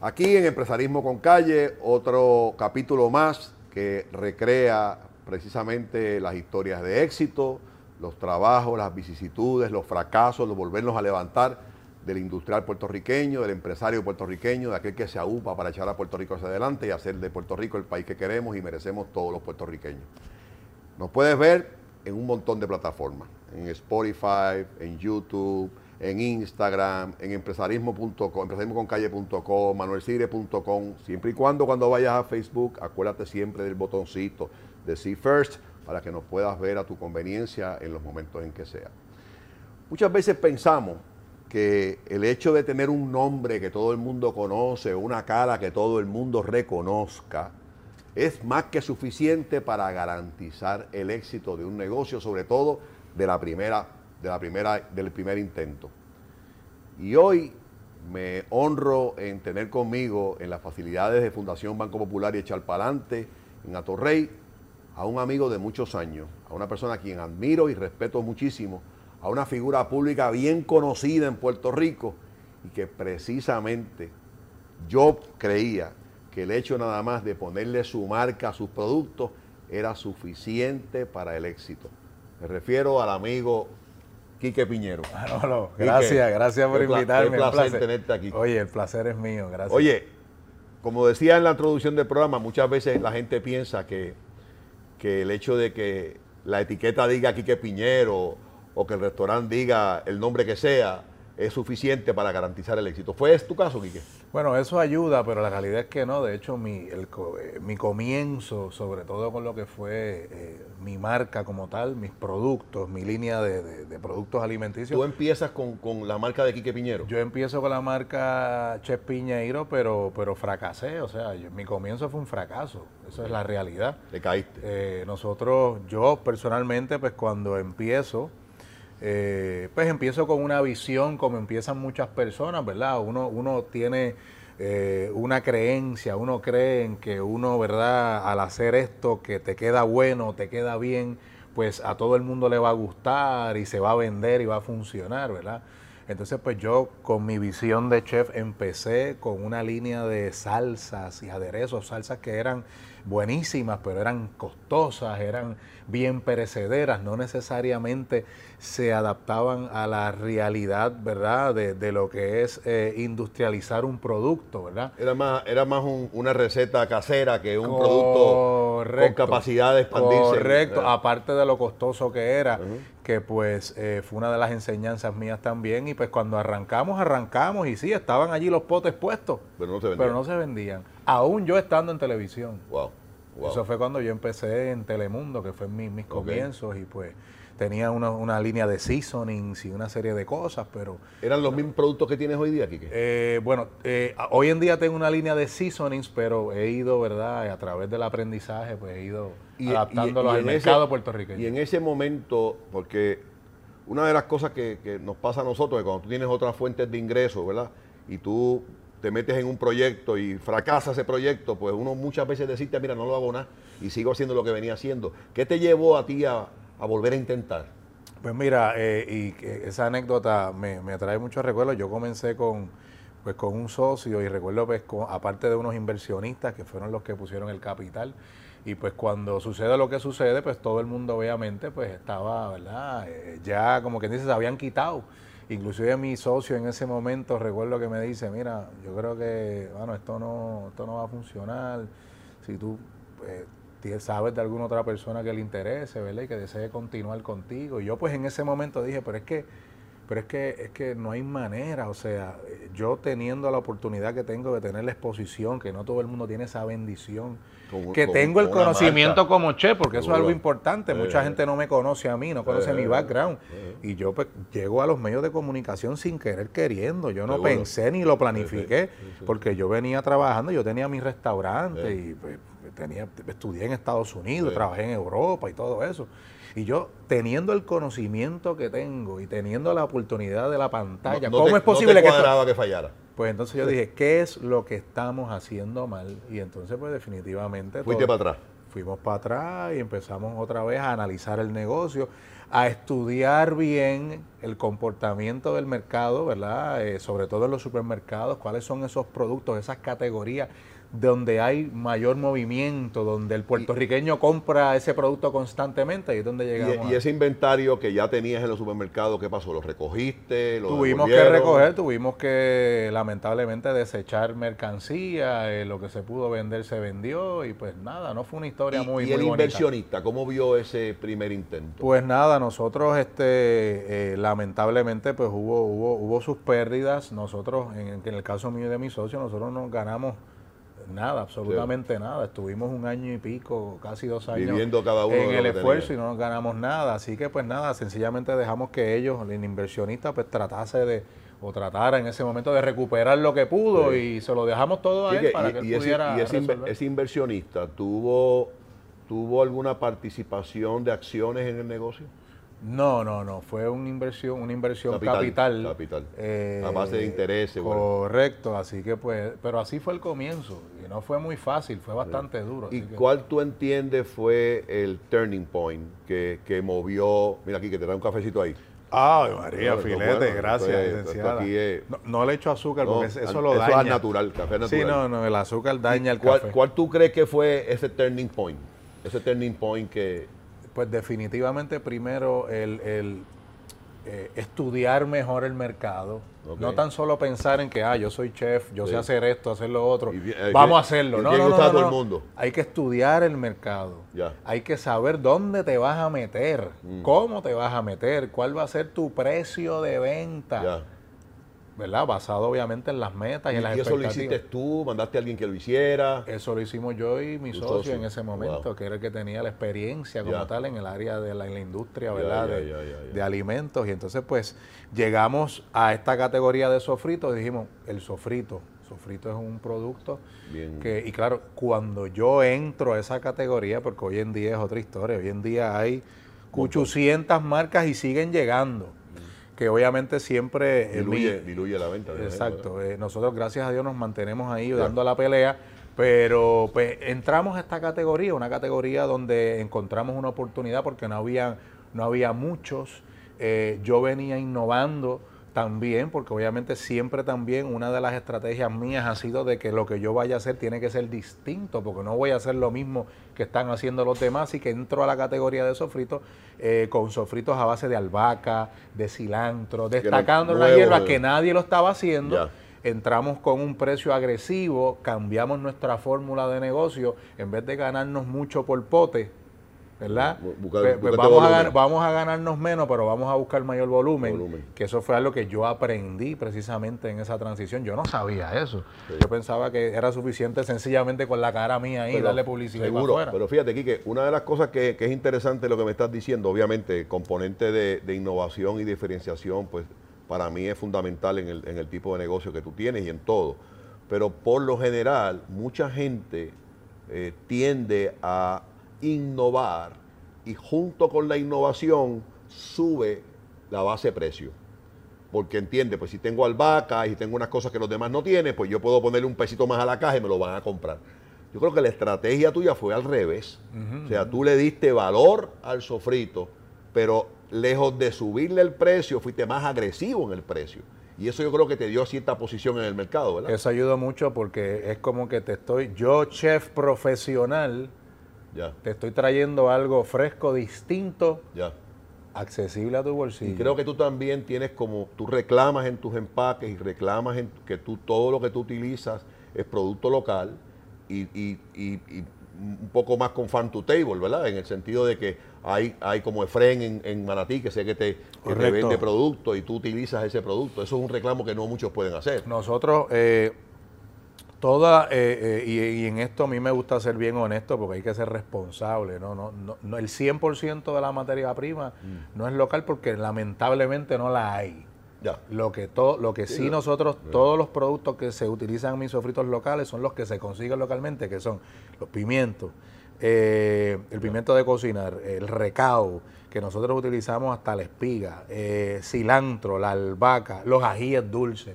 Aquí en Empresarismo con Calle, otro capítulo más que recrea precisamente las historias de éxito, los trabajos, las vicisitudes, los fracasos, los volvernos a levantar del industrial puertorriqueño, del empresario puertorriqueño, de aquel que se aúpa para echar a Puerto Rico hacia adelante y hacer de Puerto Rico el país que queremos y merecemos todos los puertorriqueños. Nos puedes ver en un montón de plataformas, en Spotify, en YouTube, en Instagram, en empresarismo.com, empresarismoconcalle.com, manuelcire.com, siempre y cuando cuando vayas a Facebook, acuérdate siempre del botoncito de See First para que nos puedas ver a tu conveniencia en los momentos en que sea. Muchas veces pensamos que el hecho de tener un nombre que todo el mundo conoce, una cara que todo el mundo reconozca, es más que suficiente para garantizar el éxito de un negocio, sobre todo de la primera de la primera, del primer intento. Y hoy me honro en tener conmigo en las facilidades de Fundación Banco Popular y Echar Palante, en Atorrey, a un amigo de muchos años, a una persona a quien admiro y respeto muchísimo, a una figura pública bien conocida en Puerto Rico y que precisamente yo creía que el hecho nada más de ponerle su marca a sus productos era suficiente para el éxito. Me refiero al amigo Quique Piñero. gracias, gracias por invitarme. Un placer, tenerte aquí. Oye, el placer es mío, gracias. Oye, como decía en la introducción del programa, muchas veces la gente piensa que, que el hecho de que la etiqueta diga Quique Piñero o que el restaurante diga el nombre que sea, es suficiente para garantizar el éxito. ¿Fue tu caso, Quique? Bueno, eso ayuda, pero la realidad es que no. De hecho, mi, el, eh, mi comienzo, sobre todo con lo que fue eh, mi marca como tal, mis productos, mi línea de, productos alimenticios. ¿Tú empiezas con, la marca de Quique Piñero? Yo empiezo con la marca Chef Piñeiro, pero, pero fracasé. O sea, mi comienzo fue un fracaso. Esa es la realidad. Te caíste. Eh, nosotros, yo personalmente, pues cuando empiezo eh, pues empiezo con una visión como empiezan muchas personas, ¿verdad? Uno, uno tiene eh, una creencia, uno cree en que uno, ¿verdad? Al hacer esto que te queda bueno, te queda bien, pues a todo el mundo le va a gustar y se va a vender y va a funcionar, ¿verdad? Entonces, pues yo con mi visión de chef empecé con una línea de salsas y aderezos, salsas que eran buenísimas, pero eran costosas, eran bien perecederas, no necesariamente se adaptaban a la realidad, ¿verdad?, de, lo que es eh, industrializar un producto, ¿verdad? Era más, era más una receta casera que un producto con capacidad de expandirse. Correcto, aparte de lo costoso que era, que pues eh, fue una de las enseñanzas mías también, y pues cuando arrancamos, arrancamos, y sí, estaban allí los potes puestos, pero no se vendían. Pero no se vendían aún yo estando en televisión. Wow. Eso fue cuando yo empecé en Telemundo, que fue mis, mis comienzos, y pues tenía una, línea de seasonings y una serie de cosas, pero... ¿Eran los mismos productos que tienes hoy día, Kike? Eh, bueno, eh, hoy en día tengo una línea de seasonings, pero he ido, ¿verdad? A través del aprendizaje, pues he ido adaptándolos al mercado puertorriqueño. Y en ese momento, porque una de las cosas que, que nos pasa a nosotros es cuando tú tienes otras fuentes de ingresos, ¿verdad? Y tú te metes en un proyecto y fracasa ese proyecto, pues uno muchas veces decirte, mira, no lo hago nada y sigo haciendo lo que venía haciendo. ¿Qué te llevó a ti a, volver a intentar? Pues mira, eh, y esa anécdota me, me trae muchos recuerdos. Yo comencé con, pues, con un socio y recuerdo, pues, aparte de unos inversionistas que fueron los que pusieron el capital, y pues cuando sucede lo que sucede, pues todo el mundo obviamente pues estaba, ¿verdad? Eh, ya como quien dice, se habían quitado Inclusive mi socio en ese momento recuerdo que me dice, mira, yo creo que, bueno, esto no, esto no va a funcionar. Si tú eh, sabes de alguna otra persona que le interese, ¿verdad? Y que desee continuar contigo. Y yo pues en ese momento dije, pero es que pero es que, es que no hay manera, o sea, yo teniendo la oportunidad que tengo de tener la exposición, que no todo el mundo tiene esa bendición, que tengo el conocimiento como che, porque eso es algo importante, mucha gente no me conoce a mí, no conoce mi background, y yo pues, llego a los medios de comunicación sin querer queriendo, yo no pensé ni lo planifiqué, porque yo venía trabajando, yo tenía mi restaurante y pues, tenía, estudié en Estados Unidos, trabajé en Europa y todo eso. Y yo, teniendo el conocimiento que tengo y teniendo la oportunidad de la pantalla, ¿cómo es posible que, que fallara? Pues entonces yo dije, ¿qué es lo que estamos haciendo mal? Y entonces, pues definitivamente... Fuiste para atrás. Fuimos para atrás y empezamos otra vez a analizar el negocio, a estudiar bien el comportamiento del mercado, ¿verdad? Eh, sobre todo en los supermercados, cuáles son esos productos, esas categorías donde hay mayor movimiento, donde el puertorriqueño compra ese producto constantemente, y es donde llegamos. Y, ese inventario que ya tenías en los supermercados, ¿qué pasó? ¿Lo recogiste? ¿Lo tuvimos que recoger, tuvimos que lamentablemente desechar mercancía, eh, lo que se pudo vender se vendió y pues nada, no fue una historia muy, ¿Y el inversionista, cómo vio ese primer intento? Pues nada, nosotros este, eh, lamentablemente pues hubo, hubo, hubo sus pérdidas, nosotros en, en el caso mío y de mi socio, nosotros nos ganamos Nada, absolutamente nada. Estuvimos un año y pico, casi dos años Viviendo cada uno en el esfuerzo y no nos ganamos nada. Así que pues nada, sencillamente dejamos que ellos, el inversionista, pues tratase de o tratara en ese momento de recuperar lo que pudo y se lo dejamos todo a él para que él pudiera y ese, ese inversionista tuvo tuvo alguna participación de acciones en el negocio? No, no, no, fue una inversión, una inversión capital. Capital. Eh, a base de intereses. Correcto, así que pues, pero así fue el comienzo y no fue muy fácil, fue bastante duro. ¿Y cuál tú entiendes fue el turning point que, que movió, mira aquí que te da un cafecito ahí? Ah, María, filete, gracias, no, le echo azúcar porque eso lo daña. Eso es natural, café natural. Sí, no, no, el azúcar daña el cuál, café. ¿Cuál tú crees que fue ese turning point? Ese turning point que pues definitivamente primero el, eh, estudiar mejor el mercado. No tan solo pensar en que, ah, yo soy chef, yo sé hacer esto, hacer lo otro. Eh, Vamos a hacerlo. No, no, no, el mundo. Hay que estudiar el mercado. Hay que saber dónde te vas a meter, mm. cómo te vas a meter, cuál va a ser tu precio de venta. ¿Verdad? Basado obviamente en las metas y, en las ¿Y eso lo hiciste tú? ¿Mandaste a alguien que lo hiciera? Eso lo hicimos yo y mi socio, en ese momento, que era el que tenía la experiencia como tal en el área de la, industria, ¿verdad? de, alimentos. Y entonces, pues, llegamos a esta categoría de sofrito y dijimos, el sofrito. Sofrito es un producto que, y claro, cuando yo entro a esa categoría, porque hoy en día es otra historia, hoy en día hay 800 marcas y siguen llegando que obviamente siempre... Diluye, la venta. Exacto. Eh, nosotros, gracias a Dios, nos mantenemos ahí dando la pelea, pero pues entramos a esta categoría, una categoría donde encontramos una oportunidad porque no había, no había muchos. Eh, yo venía innovando también, porque obviamente siempre también una de las estrategias mías ha sido de que lo que yo vaya a hacer tiene que ser distinto, porque no voy a hacer lo mismo que están haciendo los demás, y que entro a la categoría de sofritos eh, con sofritos a base de albahaca, de cilantro, destacando la hierba que nadie lo estaba haciendo. Entramos con un precio agresivo, cambiamos nuestra fórmula de negocio, en vez de ganarnos mucho por pote, ¿verdad? Pues, pues vamos, a vamos a ganarnos menos, pero vamos a buscar mayor volumen, que eso fue algo que yo aprendí precisamente en esa transición. Yo no sabía eso. Yo pensaba que era suficiente sencillamente con la cara mía ahí darle publicidad. Seguro, pero fíjate, Quique, una de las cosas que, es interesante lo que me estás diciendo, obviamente, componente de, innovación y diferenciación, pues para mí es fundamental en el, en el tipo de negocio que tú tienes y en todo. Pero por lo general, mucha gente eh, tiende a innovar y junto con la innovación sube la base de precio. Porque entiende, pues si tengo albahaca y tengo unas cosas que los demás no tienen, pues yo puedo ponerle un pesito más a la caja y me lo van a comprar. Yo creo que la estrategia tuya fue al revés. o sea, tú le diste valor al sofrito, pero lejos de subirle el precio, fuiste más agresivo en el precio. Y eso yo creo que te dio cierta posición en el mercado, ¿verdad? Eso ayuda mucho porque es como que te estoy, yo chef profesional, te estoy trayendo algo fresco, distinto, accesible a tu bolsillo. Y creo que tú también tienes como, tú reclamas en tus empaques y reclamas en que tú todo lo que tú utilizas es producto local y, un poco más con fan to table, ¿verdad? En el sentido de que hay, hay como Efren en, en Manatí que sé que te, vende producto y tú utilizas ese producto. Eso es un reclamo que no muchos pueden hacer. Nosotros... Eh, Toda, eh, eh, y, en esto a mí me gusta ser bien honesto porque hay que ser responsable. No, no, no, el 100% de la materia prima mm. no es local porque lamentablemente no la hay. Ya. Lo que, todo, lo que sí, nosotros, todos los productos que se utilizan en mis sofritos locales son los que se consiguen localmente, que son los pimientos, eh, el pimiento de cocinar, el recao, que nosotros utilizamos hasta la espiga, cilantro, la albahaca, los ajíes dulces.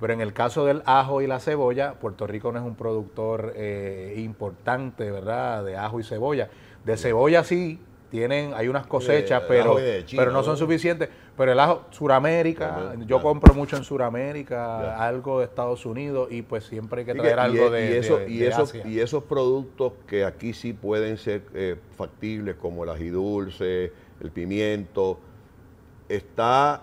Pero en el caso del ajo y la cebolla, Puerto Rico no es un productor eh, importante, ¿verdad?, de ajo y cebolla. De cebolla sí, tienen, hay unas cosechas, pero, ajo de China, pero no son suficientes. Pero el ajo, Suramérica, yo compro mucho en Suramérica, algo de Estados Unidos y pues siempre hay que traer y algo de, y, eso- de- y esos, y esos productos que aquí sí pueden ser eh, factibles, como el ají dulce, el pimiento, está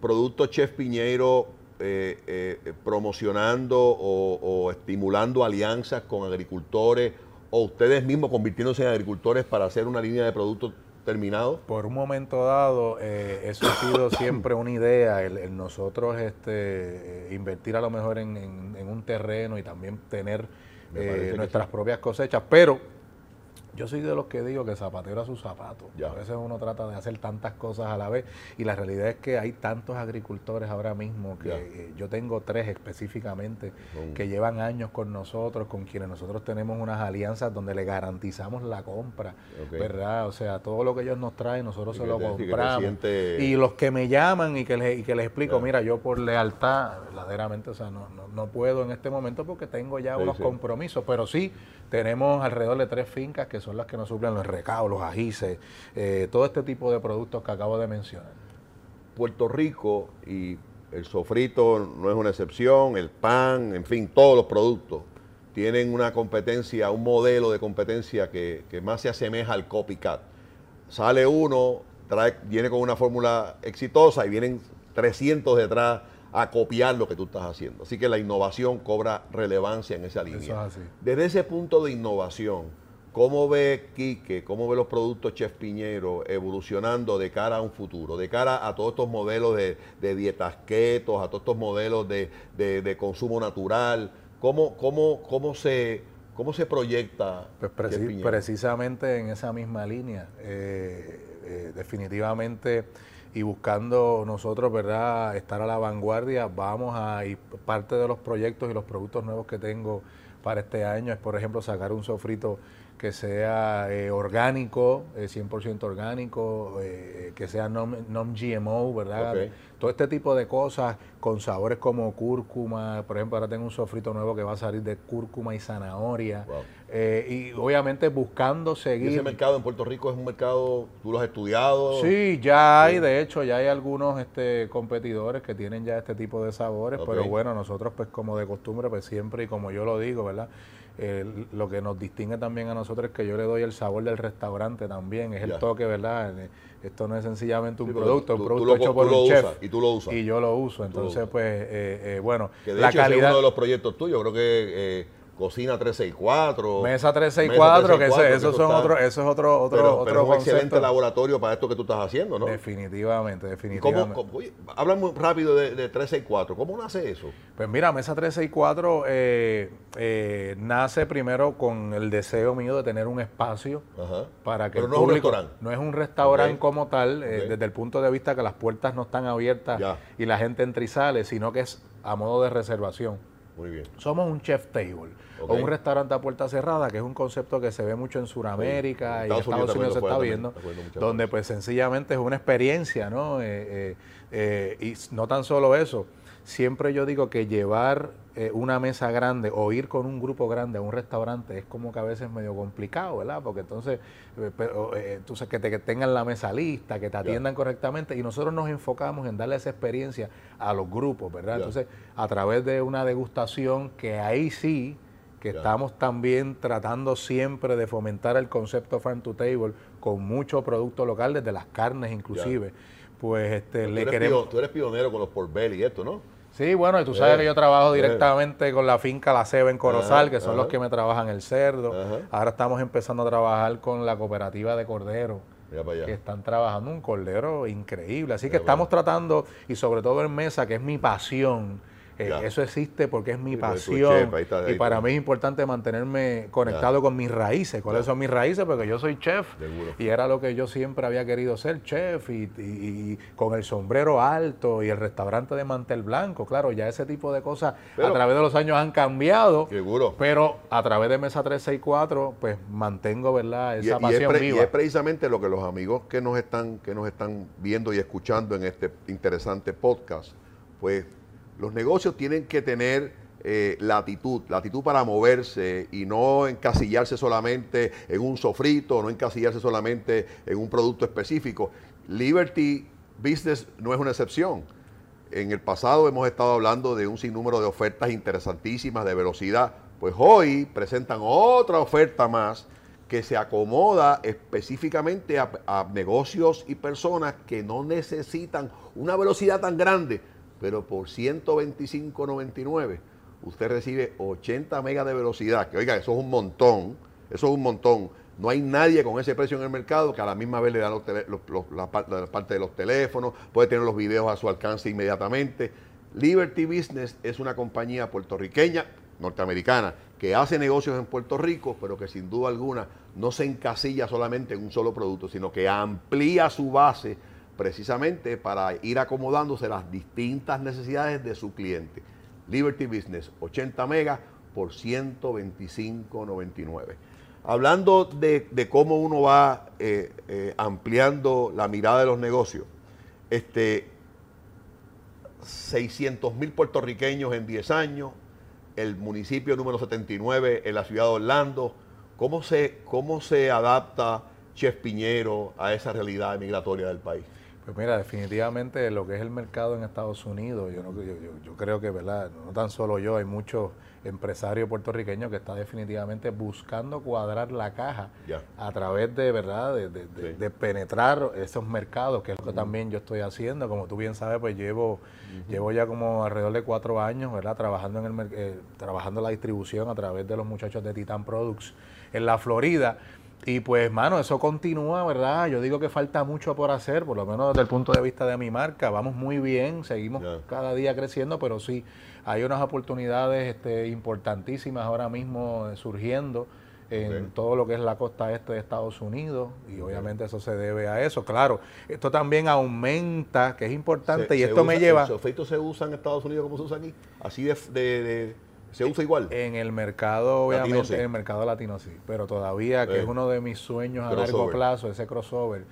Producto Chef Piñeiro eh, eh, promocionando o, o estimulando alianzas con agricultores o ustedes mismos convirtiéndose en agricultores para hacer una línea de productos terminados. Por un momento dado, eh, eso ha sido siempre una idea, el, el nosotros este, invertir a lo mejor en, en- en un terreno y también tener nuestras sí. propias cosechas, pero yo soy de los que digo que zapatero a sus zapatos. Ya. A veces uno trata de hacer tantas cosas a la vez y la realidad es que hay tantos agricultores ahora mismo que eh, yo tengo tres específicamente que llevan años con nosotros, con quienes nosotros tenemos unas alianzas donde le garantizamos la compra. ¿verdad? O sea, todo lo que ellos nos traen, nosotros Y se lo compramos. siente- Y los que me llaman y que les, y que les explico, mira, yo por lealtad, verdaderamente, o sea, no, no, no puedo en este momento porque tengo ya Sí, unos sí. compromisos, pero sí tenemos alrededor de tres fincas que son las que nos suplen los recados, los ajíes, eh, todo este tipo de productos que acabo de mencionar. Puerto Rico y el sofrito no es una excepción, el pan, en fin, todos los productos tienen una competencia, un modelo de competencia que, que más se asemeja al copycat. Sale uno, trae, viene con una fórmula exitosa y vienen 300 detrás a copiar lo que tú estás haciendo. Así que la innovación cobra relevancia en esa línea. Eso es así. Desde ese punto de innovación, ¿cómo ve Quique, cómo ve los productos Chef Piñero evolucionando de cara a un futuro, de cara a todos estos modelos de, de dietas ketos, a todos estos modelos de, de- de consumo natural? ¿Cómo, cómo, cómo, se, cómo se proyecta Pues Chef preci- Piñero? precisamente en esa misma línea, eh, eh, definitivamente y buscando nosotros, ¿verdad?, estar a la vanguardia, vamos a, y parte de los proyectos y los productos nuevos que tengo para este año es, por ejemplo, sacar un sofrito que sea eh, orgánico, eh, 100% orgánico, eh, que sea non- non-GMO, ¿verdad? Todo este tipo de cosas con sabores como cúrcuma, por ejemplo, ahora tengo un sofrito nuevo que va a salir de cúrcuma y zanahoria. Wow. Eh, y obviamente buscando ¿Y seguir. ese mercado en Puerto Rico es un mercado, tú lo has estudiado? Sí, ya hay, de hecho, ya hay algunos este, competidores que tienen ya este tipo de sabores, pero bueno, nosotros pues como de costumbre, pues siempre y como yo lo digo, ¿verdad? Eh, lo que nos distingue también a nosotros es que yo le doy el sabor del restaurante también, es el toque, ¿verdad? Eh, Esto no es sencillamente un Sí, producto, tú- un producto lo- hecho por tú lo un chef. usas, y tú lo usas. Y yo lo uso, lo entonces pues, eh, eh, bueno, Que de la hecho es uno de los proyectos tuyos, creo que eh, Cocina 364. Mesa 364, que ese- esos son otro, eso es otro, otro, pero, otro pero es un excelente laboratorio para esto que tú estás haciendo, ¿no? Definitivamente, ¿Y definitivamente. cómo, cómo- oye, habla muy rápido de, de 364. ¿Cómo nace eso? Pues mira, Mesa 364 eh, eh, nace primero con el deseo mío de tener un espacio Ajá. para que Pero el no es un público- restaurante. No es un restaurante como tal, eh, desde el punto de vista que las puertas no están abiertas Ya. y la gente entra y sale, sino que es a modo de reservación. Muy bien. Somos un chef table o un restaurante a puerta cerrada, que es un concepto que se ve mucho en Sudamérica Sí. y Estados Unidos se está viendo, donde pues sencillamente es una experiencia, ¿no? Eh, eh, eh, y no tan solo eso, siempre yo digo que llevar eh, una mesa grande o ir con un grupo grande a un restaurante es como que a veces medio complicado, ¿verdad? Porque entonces, eh, pero, eh, entonces que, te, que tengan la mesa lista, que te atiendan correctamente y nosotros nos enfocamos en darle esa experiencia a los grupos, ¿verdad? Entonces, a través de una degustación que ahí sí que estamos también tratando siempre de fomentar el concepto farm to table con mucho producto local, desde las carnes inclusive. Pues este, Tú le eres, queremos... pio- tú eres pionero con los Portbel y esto, ¿no? Sí, bueno, y tú sabes Eh, que yo trabajo eh. directamente con la finca La Ceba en Corozal, Ajá, que son ajá. los que me trabajan el cerdo. Ajá. Ahora estamos empezando a trabajar con la cooperativa de cordero que están trabajando un cordero increíble. Así que estamos tratando, y sobre todo en mesa, que es mi pasión. Eh, eso existe porque es mi Sí, pasión. eres chef, ahí está, ahí y para mí es importante mantenerme conectado con mis raíces. ¿Cuáles Ya. son mis raíces? Porque yo soy chef. Seguro. Y era lo que yo siempre había querido ser, chef. Y, y- y con el sombrero alto y el restaurante de mantel blanco. Claro, ya ese tipo de cosas Pero- a través de los años han cambiado. Seguro. Pero a través de Mesa 364, pues mantengo, ¿verdad? Esa y es pasión pre- y viva. es precisamente lo que los amigos que nos están que nos están viendo y escuchando en este interesante podcast, pues los negocios tienen que tener eh, latitud, latitud para moverse y no encasillarse solamente en un sofrito, no encasillarse solamente en un producto específico. Liberty Business no es una excepción. En el pasado hemos estado hablando de un sinnúmero de ofertas interesantísimas de velocidad, pues hoy presentan otra oferta más que se acomoda específicamente a negocios y personas que no necesitan una velocidad tan grande, pero por 125.99 usted recibe 80 megas de velocidad, que oiga, eso es un montón, eso es un montón. No hay nadie con ese precio en el mercado que a la misma vez le da la, parte de los teléfonos, puede tener los videos a su alcance inmediatamente. Liberty Business es una compañía puertorriqueña, norteamericana, que hace negocios en Puerto Rico, pero que sin duda alguna no se encasilla solamente en un solo producto, sino que amplía su base precisamente para ir acomodándose las distintas necesidades de su cliente. Liberty Business, 80 megas por 125.99. Hablando de, cómo uno va eh, eh, ampliando la mirada de los negocios, este, 600 mil puertorriqueños en 10 años, el municipio número 79 en la ciudad de Orlando, ¿cómo se, cómo se adapta Chef Piñero a esa realidad migratoria del país? Pues mira, definitivamente lo que es el mercado en Estados Unidos, yo, yo, creo que, ¿verdad? No tan solo yo, hay muchos empresarios puertorriqueños que están definitivamente buscando cuadrar la caja a través de, ¿verdad? De, penetrar esos mercados, que es lo que también yo estoy haciendo. Como tú bien sabes, pues llevo, llevo ya como alrededor de cuatro años, ¿verdad? Trabajando, en el, eh, trabajando la distribución a través de los muchachos de Titan Products en la Florida. Y pues, mano, eso continúa, ¿verdad? Yo digo que falta mucho por hacer, por lo menos desde el punto de vista de mi marca. Vamos muy bien, seguimos cada día creciendo, pero sí, hay unas oportunidades este, importantísimas ahora mismo surgiendo en todo lo que es la costa este de Estados Unidos y obviamente eso se debe a eso. Claro, esto también aumenta, que es importante y esto me lleva... ¿Los efectos se usan en Estados Unidos como se usa aquí? Así de ¿Se usa igual? En el mercado, obviamente, en el mercado latino sí, pero todavía, que es uno de mis sueños a largo plazo, ese crossover,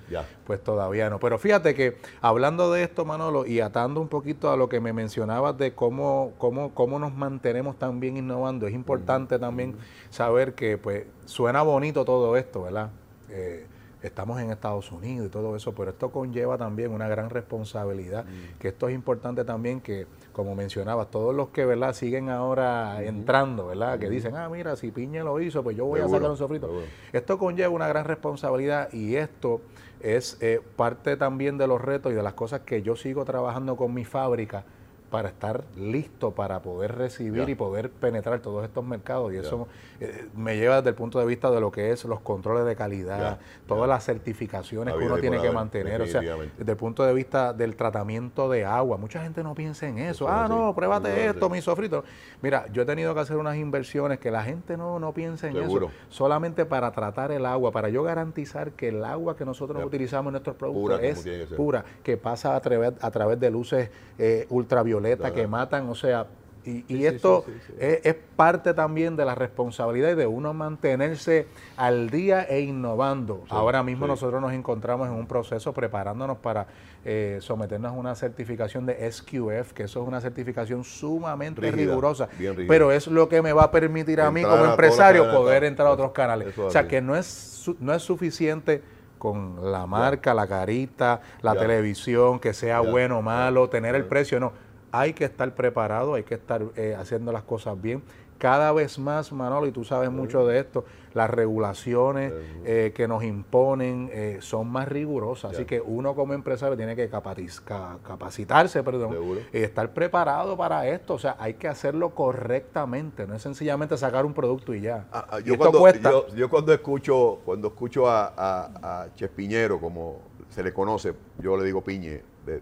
pues todavía no. Pero fíjate que hablando de esto, Manolo, y atando un poquito a lo que me mencionabas de cómo, cómo, cómo nos mantenemos también innovando, es importante también saber que pues suena bonito todo esto, ¿verdad? Eh, estamos en Estados Unidos y todo eso, pero esto conlleva también una gran responsabilidad, mm. que esto es importante también que, como mencionabas, todos los que ¿verdad? siguen ahora entrando, ¿verdad? Que dicen, ah, mira, si Piña lo hizo, pues yo voy a sacar un sofrito. Esto conlleva una gran responsabilidad y esto es eh, parte también de los retos y de las cosas que yo sigo trabajando con mi fábrica para estar listo para poder recibir y poder penetrar todos estos mercados. Y eso eh, me lleva desde el punto de vista de lo que es los controles de calidad, todas las certificaciones que uno tiene que mantener. O sea, desde el punto de vista del tratamiento de agua. Mucha gente no piensa en eso. ah, no, pruébate esto, mi sofrito. Mira, yo he tenido que hacer unas inversiones que la gente no, no piensa en eso. Solamente para tratar el agua, para yo garantizar que el agua que nosotros utilizamos en nuestros productos es pura, que pasa a través, a través de luces eh, ultravioletas que matan, o sea, y, esto es, parte también de la responsabilidad de uno mantenerse al día e innovando. Ahora mismo nosotros nos encontramos en un proceso preparándonos para eh, someternos a una certificación de SQF, que eso es una certificación sumamente rigurosa, pero es lo que me va a permitir a mí como empresario poder entrar a otros canales. o sea, que no es, no es suficiente con la marca, la carita, la televisión, que sea bueno o malo, tener el precio, no hay que estar preparado, hay que estar eh, haciendo las cosas bien. Cada vez más, Manolo, y tú sabes mucho de esto, las regulaciones eh, que nos imponen eh, son más rigurosas. Así que uno como empresario tiene que capacitarse, perdón, y estar preparado para esto. O sea, hay que hacerlo correctamente, no es sencillamente sacar un producto y ya. Ah, ah, yo, cuando, Yo, cuando escucho, cuando escucho a, a, Chespiñero, como se le conoce, yo le digo Piñe, de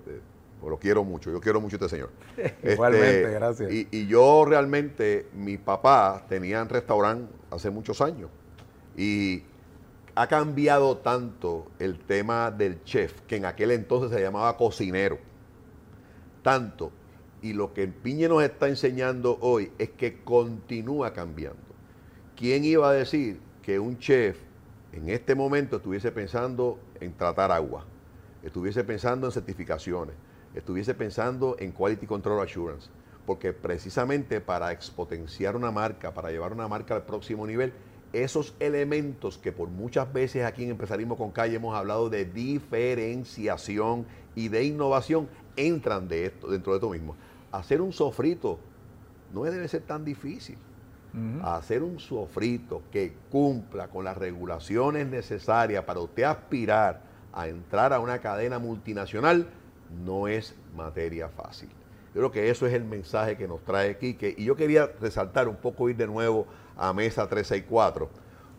lo quiero mucho, yo quiero mucho a este señor. Igualmente, este, gracias. Y, yo realmente, mi papá tenía un restaurante hace muchos años y ha cambiado tanto el tema del chef, que en aquel entonces se llamaba cocinero, tanto, y lo que el Piñe nos está enseñando hoy es que continúa cambiando. ¿Quién iba a decir que un chef en este momento estuviese pensando en tratar agua, estuviese pensando en certificaciones, estuviese pensando en Quality Control Assurance. porque precisamente para expotenciar una marca, para llevar una marca al próximo nivel, esos elementos que por muchas veces aquí en Empresarismo con Calle hemos hablado de diferenciación y de innovación, entran de esto, dentro de esto mismo. Hacer un sofrito no debe ser tan difícil. Hacer un sofrito que cumpla con las regulaciones necesarias para usted aspirar a entrar a una cadena multinacional no es materia fácil. Yo creo que eso es el mensaje que nos trae Quique. Y yo quería resaltar un poco, ir de nuevo a Mesa 364,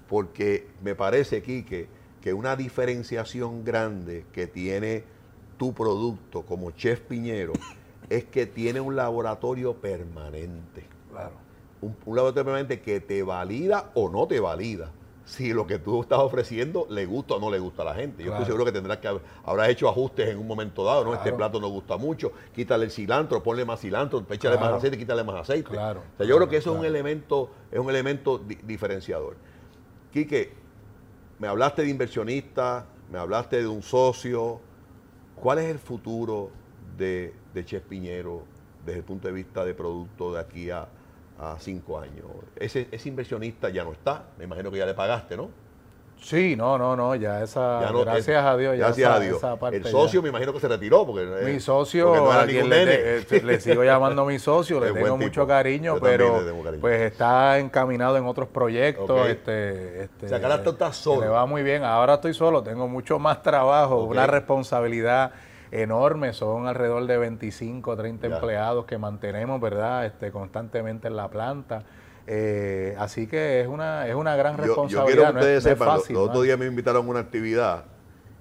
porque me parece, Quique, que una diferenciación grande que tiene tu producto como Chef Piñero es que tiene un laboratorio permanente. Claro. Un, un laboratorio permanente que te valida o no te valida si lo que tú estás ofreciendo le gusta o no le gusta a la gente. Yo estoy seguro que tendrás que habrás hecho ajustes en un momento dado, ¿no? Este plato no gusta mucho, quítale el cilantro, ponle más cilantro, échale más aceite, quítale más aceite. Claro, o sea, yo creo que eso es un elemento, es un elemento diferenciador. Quique, me hablaste de inversionista, me hablaste de un socio. ¿Cuál es el futuro de, de Chef Piñero desde el punto de vista de producto de aquí a, a cinco años. Ese, ese inversionista ya no está, me imagino que ya le pagaste, ¿no? Sí, no, no, no, ya esa, gracias a Dios, ya gracias a Dios. el socio me imagino que se retiró porque mi socio, no a le, eh, le, sigo llamando mi socio, le tengo mucho cariño, pero pues está encaminado en otros proyectos, este, este, o sea, que ahora tú estás solo. Me va muy bien, ahora estoy solo, tengo mucho más trabajo, una responsabilidad enorme, son alrededor de 25, 30 empleados que mantenemos, ¿verdad? Este, constantemente en la planta. Eh, así que es una, es una gran responsabilidad. Yo, quiero que ustedes sepan, los, otros días me invitaron a una actividad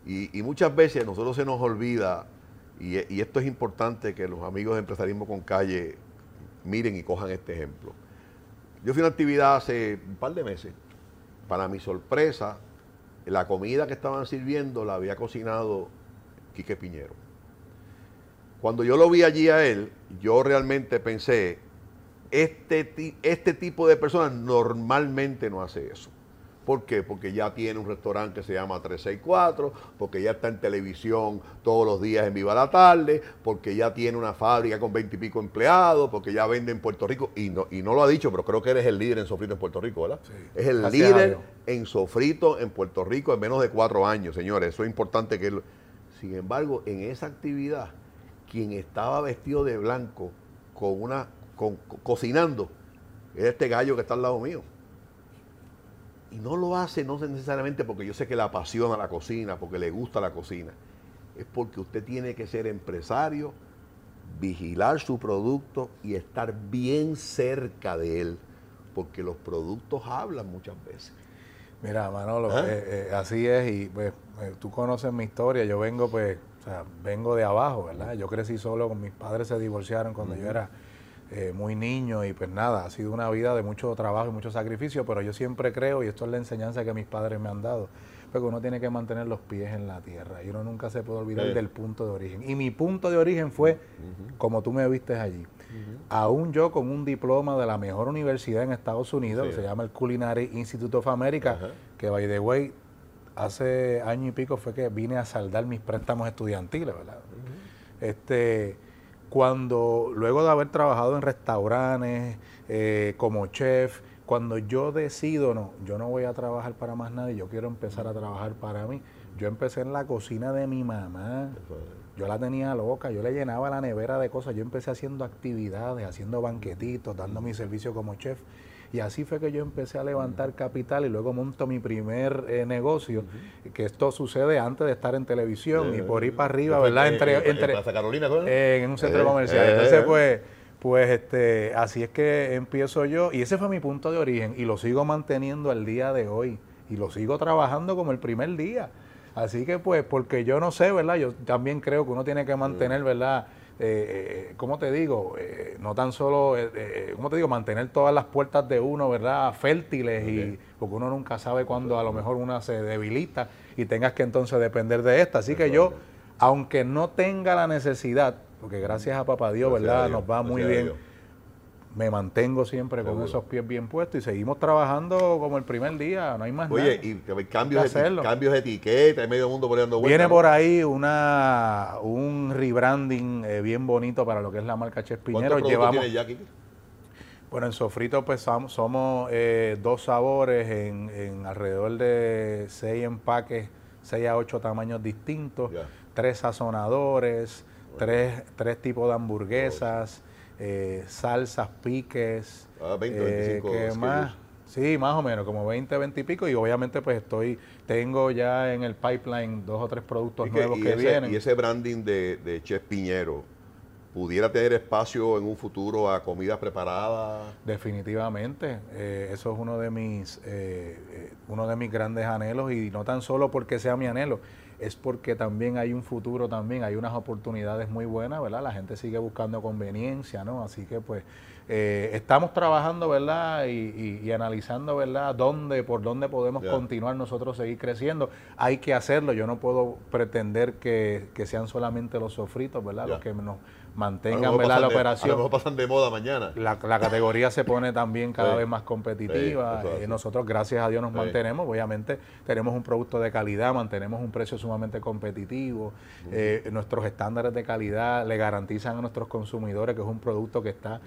y, muchas veces nosotros se nos olvida, y, esto es importante que los amigos de Empresarismo con Calle miren y cojan este ejemplo. Yo fui a una actividad hace un par de meses. Para mi sorpresa, la comida que estaban sirviendo la había cocinado Quique Piñero. Cuando yo lo vi allí a él, yo realmente pensé, este, este tipo de personas normalmente no hace eso. ¿Por qué? Porque ya tiene un restaurante que se llama 364, porque ya está en televisión todos los días en Viva la Tarde, porque ya tiene una fábrica con 20 y pico empleados, porque ya vende en Puerto Rico, y no, y no lo ha dicho, pero creo que eres el líder en sofrito en Puerto Rico, ¿verdad? Es el líder en sofrito en Puerto Rico en menos de cuatro años, señores. Eso es importante que... Sin embargo, en esa actividad quien estaba vestido de blanco con una cocinando era este gallo que está al lado mío. Y no lo hace no necesariamente porque yo sé que le apasiona la cocina, porque le gusta la cocina. Es porque usted tiene que ser empresario, vigilar su producto y estar bien cerca de él, porque los productos hablan muchas veces. Mira, Manolo, ¿Ah? eh, eh, así es, y pues eh, tú conoces mi historia, yo vengo pues o sea, vengo de abajo, ¿verdad? Yo crecí solo, con mis padres se divorciaron cuando yo era eh, muy niño y pues nada, ha sido una vida de mucho trabajo y mucho sacrificio, pero yo siempre creo, y esto es la enseñanza que mis padres me han dado, porque uno tiene que mantener los pies en la tierra y uno nunca se puede olvidar del punto de origen. Y mi punto de origen fue, como tú me viste allí, aún yo con un diploma de la mejor universidad en Estados Unidos, que se llama el Culinary Institute of America, que by the way hace año y pico fue que vine a saldar mis préstamos estudiantiles, ¿verdad? Este, cuando, luego de haber trabajado en restaurantes, eh, como chef, cuando yo decido, no, yo no voy a trabajar para más nadie, yo quiero empezar a trabajar para mí. Yo empecé en la cocina de mi mamá. Yo la tenía loca, yo le llenaba la nevera de cosas. Yo empecé haciendo actividades, haciendo banquetitos, dando mi servicio como chef. Y así fue que yo empecé a levantar capital y luego monto mi primer eh, negocio, que esto sucede antes de estar en televisión y por ir para arriba, ¿verdad? Entre, en, Plaza Carolina, En un centro eh, comercial. Eh, Entonces, pues, pues este, así es que empiezo yo y ese fue mi punto de origen y lo sigo manteniendo al día de hoy y lo sigo trabajando como el primer día. Así que pues, porque yo no sé, ¿verdad? Yo también creo que uno tiene que mantener, ¿verdad? Eh, eh ¿cómo te digo? Eh, no tan solo, eh, ¿cómo te digo? Mantener todas las puertas de uno, ¿verdad? Fértiles, y, porque uno nunca sabe cuándo a lo mejor una se debilita y tengas que entonces depender de esta. Así que yo, aunque no tenga la necesidad, porque gracias a Papá Dios, ¿verdad? Nos va muy bien. Me mantengo siempre con esos pies bien puestos y seguimos trabajando como el primer día, no hay más Oye, y cambios de, cambios de etiqueta, hay medio mundo poniendo vueltas. Viene por ahí una un rebranding eh, bien bonito para lo que es la marca Chespinero. Llevamos, tiene ya aquí? Bueno, en Sofrito pues somos eh, dos sabores en, alrededor de seis empaques, seis a ocho tamaños distintos, tres sazonadores, tres, tres tipos de hamburguesas eh, salsas, piques. Ah, 20, 25 eh, más, Sí, más o menos, como 20, 20 y pico. Y obviamente, pues estoy, tengo ya en el pipeline dos o tres productos nuevos que, vienen. Y ese branding de, de Chef Piñero, ¿pudiera tener espacio en un futuro a comida preparada? Definitivamente. Eh, eso es uno de mis, uno de mis grandes anhelos y no tan solo porque sea mi anhelo, es porque también hay un futuro también, hay unas oportunidades muy buenas, ¿verdad? La gente sigue buscando conveniencia, ¿no? Así que pues eh, estamos trabajando, ¿verdad? Y, analizando, ¿verdad? Dónde, por dónde podemos continuar nosotros seguir creciendo. Hay que hacerlo, yo no puedo pretender que, sean solamente los sofritos, ¿verdad? Los que nos mantengan la operación. A lo pasan de moda mañana. La, categoría se pone también cada vez más competitiva. Eh, nosotros, gracias a Dios, nos mantenemos. Obviamente, tenemos un producto de calidad, mantenemos un precio sumamente competitivo. Eh, nuestros estándares de calidad le garantizan a nuestros consumidores que es un producto que está,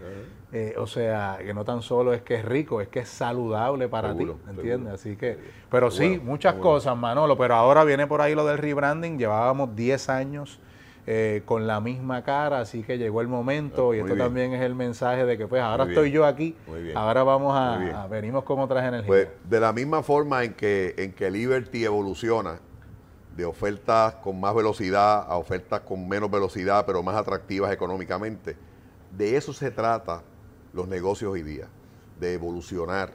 eh, o sea, que no tan solo es que es rico, es que es saludable para ti, ¿entiendes? Así que, pero sí, muchas cosas, Manolo, pero ahora viene por ahí lo del rebranding. Llevábamos 10 años eh, con la misma cara, así que llegó el momento y esto también es el mensaje de que pues ahora estoy yo aquí, ahora vamos a, venimos con otras energías. Pues de la misma forma en que, en que Liberty evoluciona de ofertas con más velocidad a ofertas con menos velocidad, pero más atractivas económicamente, de eso se trata los negocios hoy día, de evolucionar.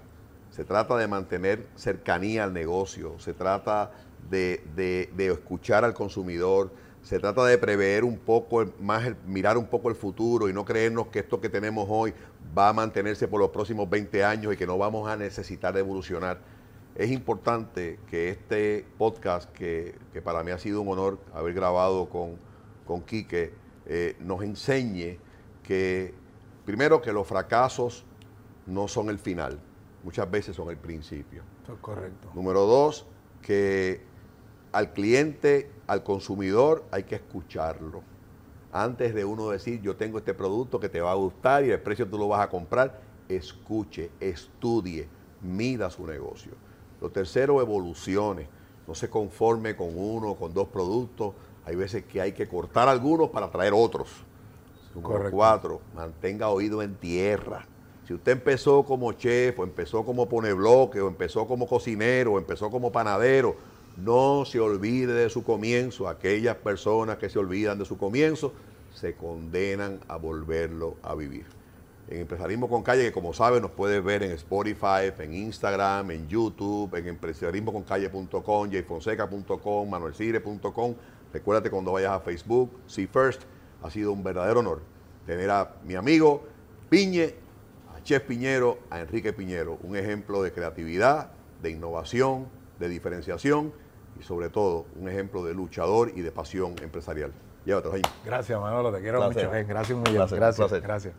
Se trata de mantener cercanía al negocio, se trata de, de escuchar al consumidor, se trata de prever un poco más, mirar un poco el futuro y no creernos que esto que tenemos hoy va a mantenerse por los próximos 20 años y que no vamos a necesitar evolucionar. Es importante que este podcast, que, para mí ha sido un honor haber grabado con, con Quique, eh, nos enseñe que, primero, que los fracasos no son el final, muchas veces son el principio. Eso es correcto. Número dos, que al cliente, al consumidor, hay que escucharlo. Antes de uno decir, yo tengo este producto que te va a gustar y el precio tú lo vas a comprar, escuche, estudie, mida su negocio. Lo tercero, evolucione. No se conforme con uno, con dos productos. Hay veces que hay que cortar algunos para traer otros. Número cuatro, mantenga oído en tierra. Si usted empezó como chef, o empezó como pone bloque, o empezó como cocinero, o empezó como panadero, no se olvide de su comienzo. Aquellas personas que se olvidan de su comienzo se condenan a volverlo a vivir. En Empresarismo con Calle, que como sabe nos puede ver en Spotify, en Instagram, en YouTube, en empresarismoconcalle.com, jfonseca.com, manuelcire.com. Recuérdate cuando vayas a Facebook, See First. Ha sido un verdadero honor tener a mi amigo Piñe, a Chef Piñero, a Enrique Piñero, un ejemplo de creatividad, de innovación, de diferenciación y sobre todo un ejemplo de luchador y de pasión empresarial. Llévatelo ahí. Gracias, Manolo, te quiero mucho. Gracias un millón. Gracias. Gracias.